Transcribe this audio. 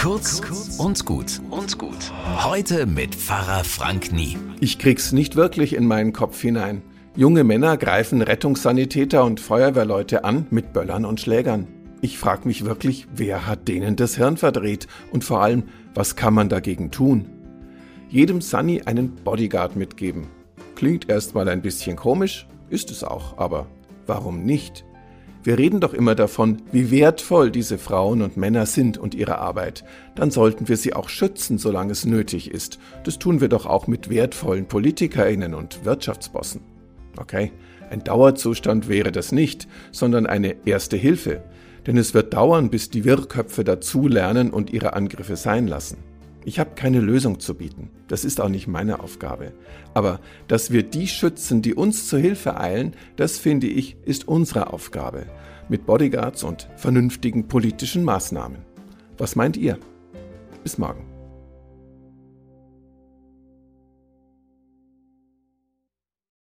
Kurz und gut und gut. Heute mit Pfarrer Frank Nie. Ich krieg's nicht wirklich in meinen Kopf hinein. Junge Männer greifen Rettungssanitäter und Feuerwehrleute an mit Böllern und Schlägern. Ich frag mich wirklich, wer hat denen das Hirn verdreht und vor allem, was kann man dagegen tun? Jedem Sunny einen Bodyguard mitgeben. Klingt erstmal ein bisschen komisch, ist es auch, aber warum nicht? Wir reden doch immer davon, wie wertvoll diese Frauen und Männer sind und ihre Arbeit. Dann sollten wir sie auch schützen, solange es nötig ist. Das tun wir doch auch mit wertvollen Politikerinnen und Wirtschaftsbossen. Okay, ein Dauerzustand wäre das nicht, sondern eine erste Hilfe. Denn es wird dauern, bis die Wirrköpfe dazulernen und ihre Angriffe sein lassen. Ich habe keine Lösung zu bieten. Das ist auch nicht meine Aufgabe. Aber dass wir die schützen, die uns zur Hilfe eilen, das finde ich, ist unsere Aufgabe. Mit Bodyguards und vernünftigen politischen Maßnahmen. Was meint ihr? Bis morgen.